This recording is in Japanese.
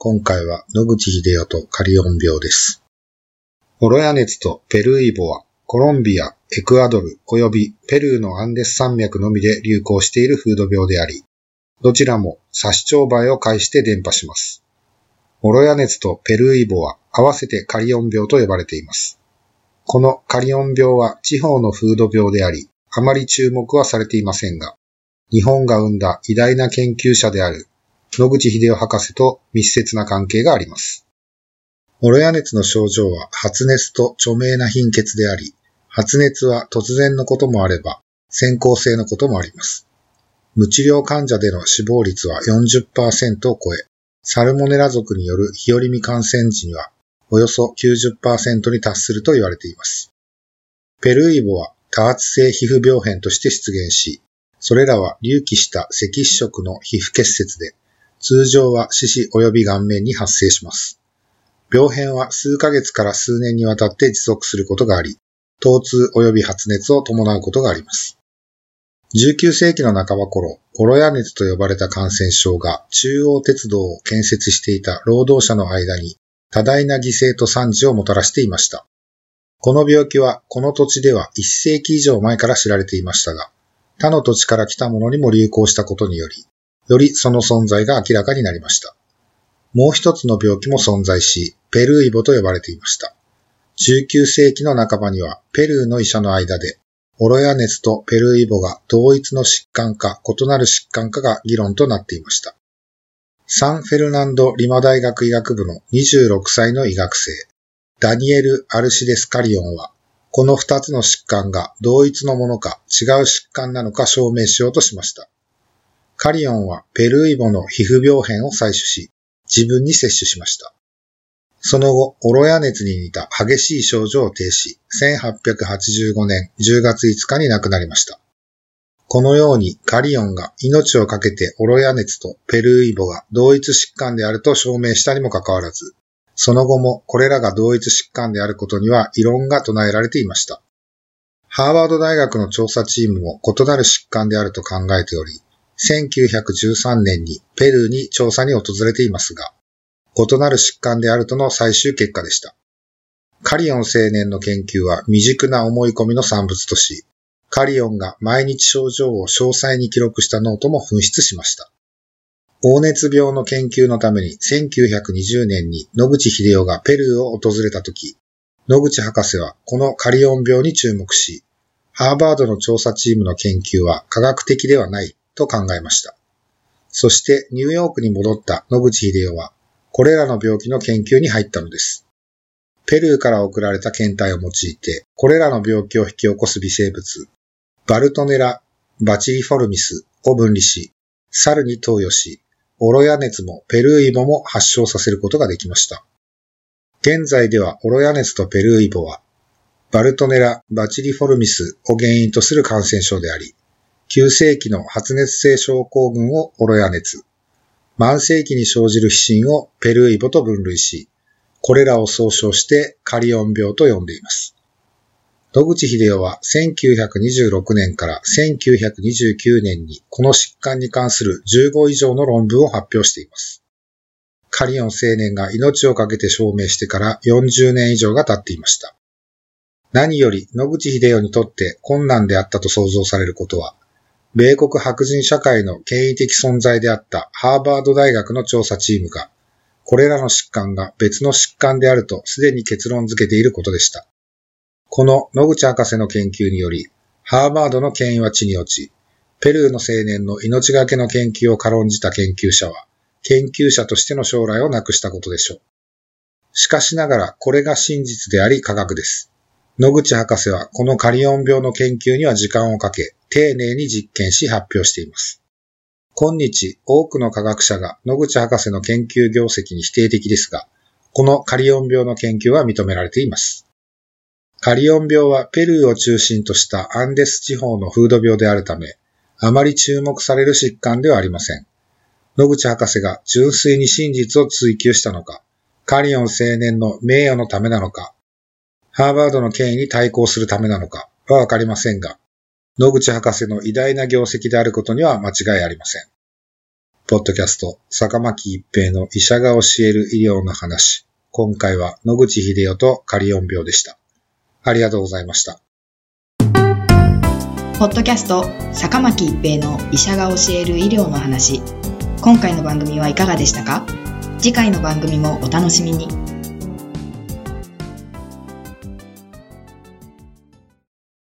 今回は野口秀夫とカリオン病です。ホロヤ熱とペルーイボは、コロンビア、エクアドル及びペルーのアンデス山脈のみで流行している風土病であり、どちらも殺傷梅を介して伝播します。ホロヤ熱とペルーイボは合わせてカリオン病と呼ばれています。このカリオン病は地方の風土病であり、あまり注目はされていませんが、日本が生んだ偉大な研究者である野口秀夫博士と密接な関係があります。モロヤ熱の症状は発熱と著名な貧血であり、発熱は突然のこともあれば、先行性のこともあります。無治療患者での死亡率は40%を超え、サルモネラ属による日和見感染時には、およそ90%に達すると言われています。ペルーイボは多発性皮膚病変として出現し、それらは隆起した赤色の皮膚結節で、通常は四肢及び顔面に発生します。病変は数ヶ月から数年にわたって持続することがあり、疼痛及び発熱を伴うことがあります。19世紀の半ば頃、コロヤ熱と呼ばれた感染症が中央鉄道を建設していた労働者の間に多大な犠牲と惨事をもたらしていました。この病気はこの土地では1世紀以上前から知られていましたが、他の土地から来たものにも流行したことにより、よりその存在が明らかになりました。もう一つの病気も存在し、ペルーイボと呼ばれていました。19世紀の半ばには、ペルーの医者の間で、オロヤ熱とペルーイボが同一の疾患か異なる疾患かが議論となっていました。サンフェルナンド・リマ大学医学部の26歳の医学生、ダニエル・アルシデスカリオンは、この二つの疾患が同一のものか違う疾患なのか証明しようとしました。カリオンはペルーイボの皮膚病変を採取し、自分に摂取しました。その後、オロヤ熱に似た激しい症状を呈し、1885年10月5日に亡くなりました。このようにカリオンが命を懸けてオロヤ熱とペルーイボが同一疾患であると証明したにもかかわらず、その後もこれらが同一疾患であることには異論が唱えられていました。ハーバード大学の調査チームも異なる疾患であると考えており、1913年にペルーに調査に訪れていますが、異なる疾患であるとの最終結果でした。カリオン青年の研究は未熟な思い込みの産物とし、カリオンが毎日症状を詳細に記録したノートも紛失しました。黄熱病の研究のために1920年に野口英世がペルーを訪れた時、野口博士はこのカリオン病に注目し、ハーバードの調査チームの研究は科学的ではないと考えました。そしてニューヨークに戻った野口英世は、これらの病気の研究に入ったのです。ペルーから送られた検体を用いて、これらの病気を引き起こす微生物、バルトネラ・バチリフォルミスを分離し、猿に投与し、オロヤ熱もペルーイボも発症させることができました。現在ではオロヤ熱とペルーイボは、バルトネラ・バチリフォルミスを原因とする感染症であり、急性期の発熱性症候群をオロヤ熱、慢性期に生じる皮疹をペルーイボと分類し、これらを総称してカリオン病と呼んでいます。野口秀夫は1926年から1929年にこの疾患に関する15以上の論文を発表しています。カリオン青年が命を懸けて証明してから40年以上が経っていました。何より野口秀夫にとって困難であったと想像されることは、米国白人社会の権威的存在であったハーバード大学の調査チームが、これらの疾患が別の疾患であるとすでに結論付けていることでした。この野口博士の研究により、ハーバードの権威は地に落ち、ペルーの青年の命がけの研究を軽んじた研究者は、研究者としての将来をなくしたことでしょう。しかしながら、これが真実であり科学です。野口博士はこのカリオン病の研究には時間をかけ、丁寧に実験し発表しています。今日多くの科学者が野口博士の研究業績に否定的ですが、このカリオン病の研究は認められています。カリオン病はペルーを中心としたアンデス地方の風土病であるため、あまり注目される疾患ではありません。野口博士が純粋に真実を追求したのか、カリオン青年の名誉のためなのか、ハーバードの権威に対抗するためなのかはわかりませんが、野口博士の偉大な業績であることには間違いありません。ポッドキャスト、坂巻一平の医者が教える医療の話。今回は野口秀夫とカリオン病でした。ありがとうございました。ポッドキャスト、坂巻一平の医者が教える医療の話。今回の番組はいかがでしたか？次回の番組もお楽しみに。